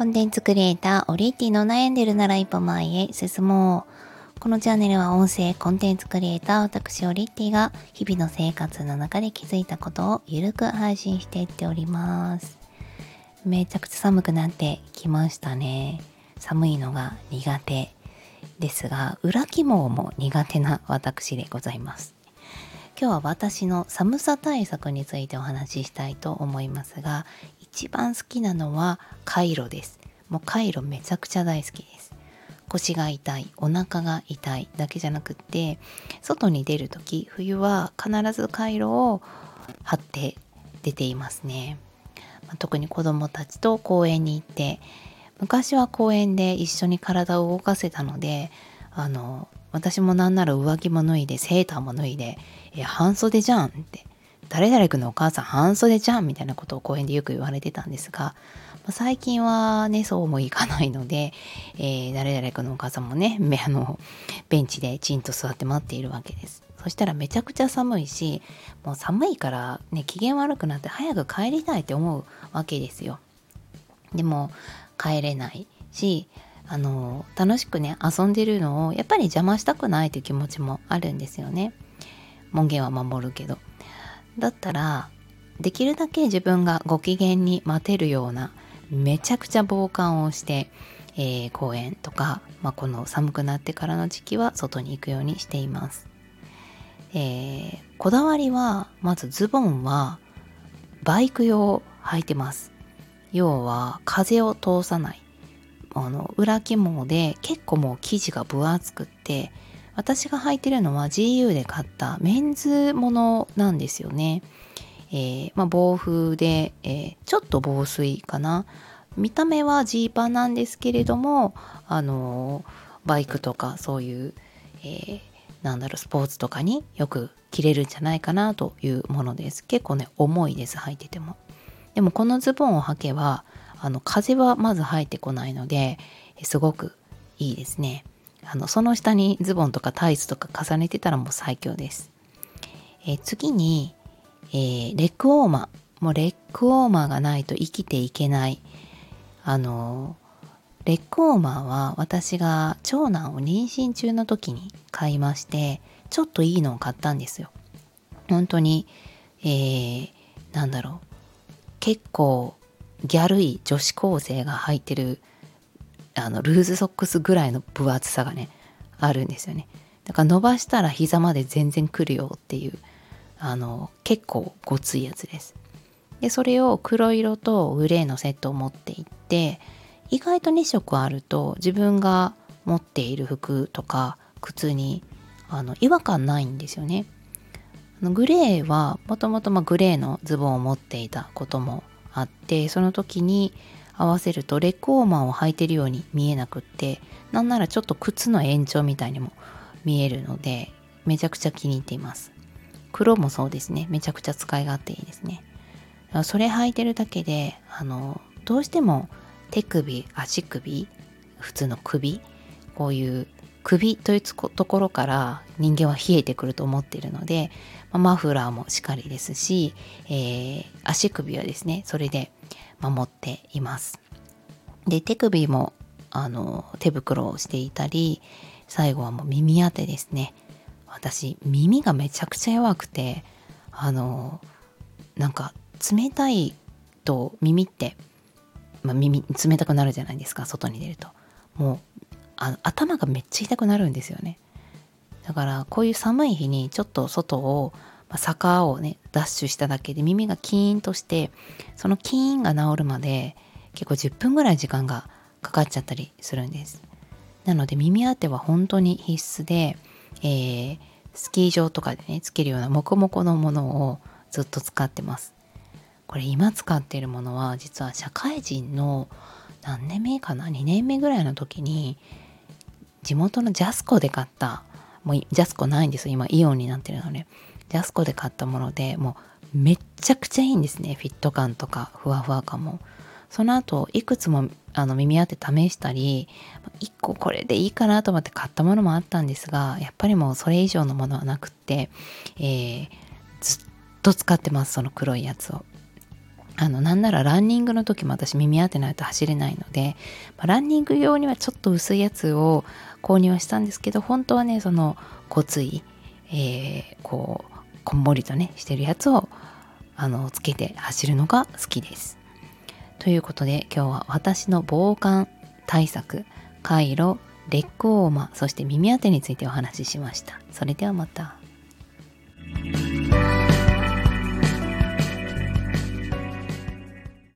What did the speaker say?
コンテンツクリエイター、オリエティの悩んでるなら一歩前へ進もう。このチャンネルは音声コンテンツクリエイター、私オリエティが日々の生活の中で気づいたことをゆるく配信していっております。めちゃくちゃ寒くなってきましたね。寒いのが苦手ですが、裏起毛も苦手な私でございます。今日は私の寒さ対策についてお話ししたいと思いますが一番好きなのはカイロです。もうカイロめちゃくちゃ大好きです。腰が痛いお腹が痛いだけじゃなくって外に出る時冬は必ずカイロを貼って出ていますね、特に子供たちと公園に行って昔は公園で一緒に体を動かせたのであの私もなんなら上着も脱いでセーターも脱いで「いや半袖じゃん」って「誰々君のお母さん半袖じゃん」みたいなことを公園でよく言われてたんですが、まあ、最近はねそうもいかないので、えー、誰々君のお母さんもね あのベンチでチンと座って待っているわけです。そしたらめちゃくちゃ寒いしもう寒いからね機嫌悪くなって早く帰りたいって思うわけですよ。でも帰れないしあの楽しくね遊んでるのをやっぱり邪魔したくないという気持ちもあるんですよね門限は守るけどだったらできるだけ自分がご機嫌に待てるようなめちゃくちゃ防寒をして、えー、公園とか、まあ、この寒くなってからの時期は外に行くようにしています、えー、こだわりはまずズボンはバイク用履いてます。要は風を通さない。あの裏起毛で結構もう生地が分厚くって私が履いてるのは GU で買ったメンズものなんですよね。えー、まあ、防風で、えー、ちょっと防水かな。見た目はジーパンなんですけれども、あのバイクとかそういう、えー、なんだろう、スポーツとかによく着れるんじゃないかなというものです。結構ね、重いです、履いてても。でもこのズボンを履けば、あの風はまず入ってこないのですごくいいですねあのその下にズボンとかタイツとか重ねてたらもう最強です、え次に、えー、レッグウォーマー。もうレッグウォーマーがないと生きていけない。あのレッグウォーマーは私が長男を妊娠中の時に買いましてちょっといいのを買ったんですよ。本当にえー、なんだろう。結構ギャルい女子高生が履いてるあのルーズソックスぐらいの分厚さがねあるんですよね。だから伸ばしたら膝まで全然くるよっていうあの結構ごついやつです。でそれを黒色とグレーのセットを持っていって意外と2色あると自分が持っている服とか靴にあの違和感ないんですよね。グレーはもともとグレーのズボンを持っていたこともあってその時に合わせるとレッグウォーマーを履いてるように見えなくってなんならちょっと靴の延長みたいにも見えるのでめちゃくちゃ気に入っています。黒もそうですね。めちゃくちゃ使い勝手いいですね。それ履いてるだけであのどうしても手首足首普通の首こういう首というところから人間は冷えてくると思っているので、まマフラーもしっかりですし、えー、足首はですねそれで守っています。で手首もあの手袋をしていたり最後はもう耳当てですね。私耳がめちゃくちゃ弱くてあのなんか冷たいと耳って、まあ、耳冷たくなるじゃないですか外に出ると。もうあ頭がめっちゃ痛くなるんですよね。だからこういう寒い日にちょっと外を、ま、坂をねダッシュしただけで耳がキーンとしてそのキーンが治るまで結構10分ぐらい時間がかかっちゃったりするんです。なので耳当ては本当に必須で、えー、スキー場とかでねつけるようなモコモコのものをずっと使ってます。これ今使っているものは実は社会人の何年目かな？2年目ぐらいの時に地元のジャスコで買った。もうジャスコないんですよ。今イオンになってるのでジャスコで買ったものでもうめっちゃくちゃいいんですね。フィット感とかふわふわ感も。その後いくつもあの耳当て試したり1個これでいいかなと思って買ったものもあったんですがやっぱりもうそれ以上のものはなくって、えー、ずっと使ってますその黒いやつを。あの、なんならランニングの時も私耳当てないと走れないので、まあ、ランニング用にはちょっと薄いやつを購入はしたんですけど、本当はね、その、骨髄、えー、こう、こんもりとね、してるやつを、あの、つけて走るのが好きです。ということで、今日は私の防寒対策、カイロ、レッグウォーマー、そして耳当てについてお話ししました。それではまた。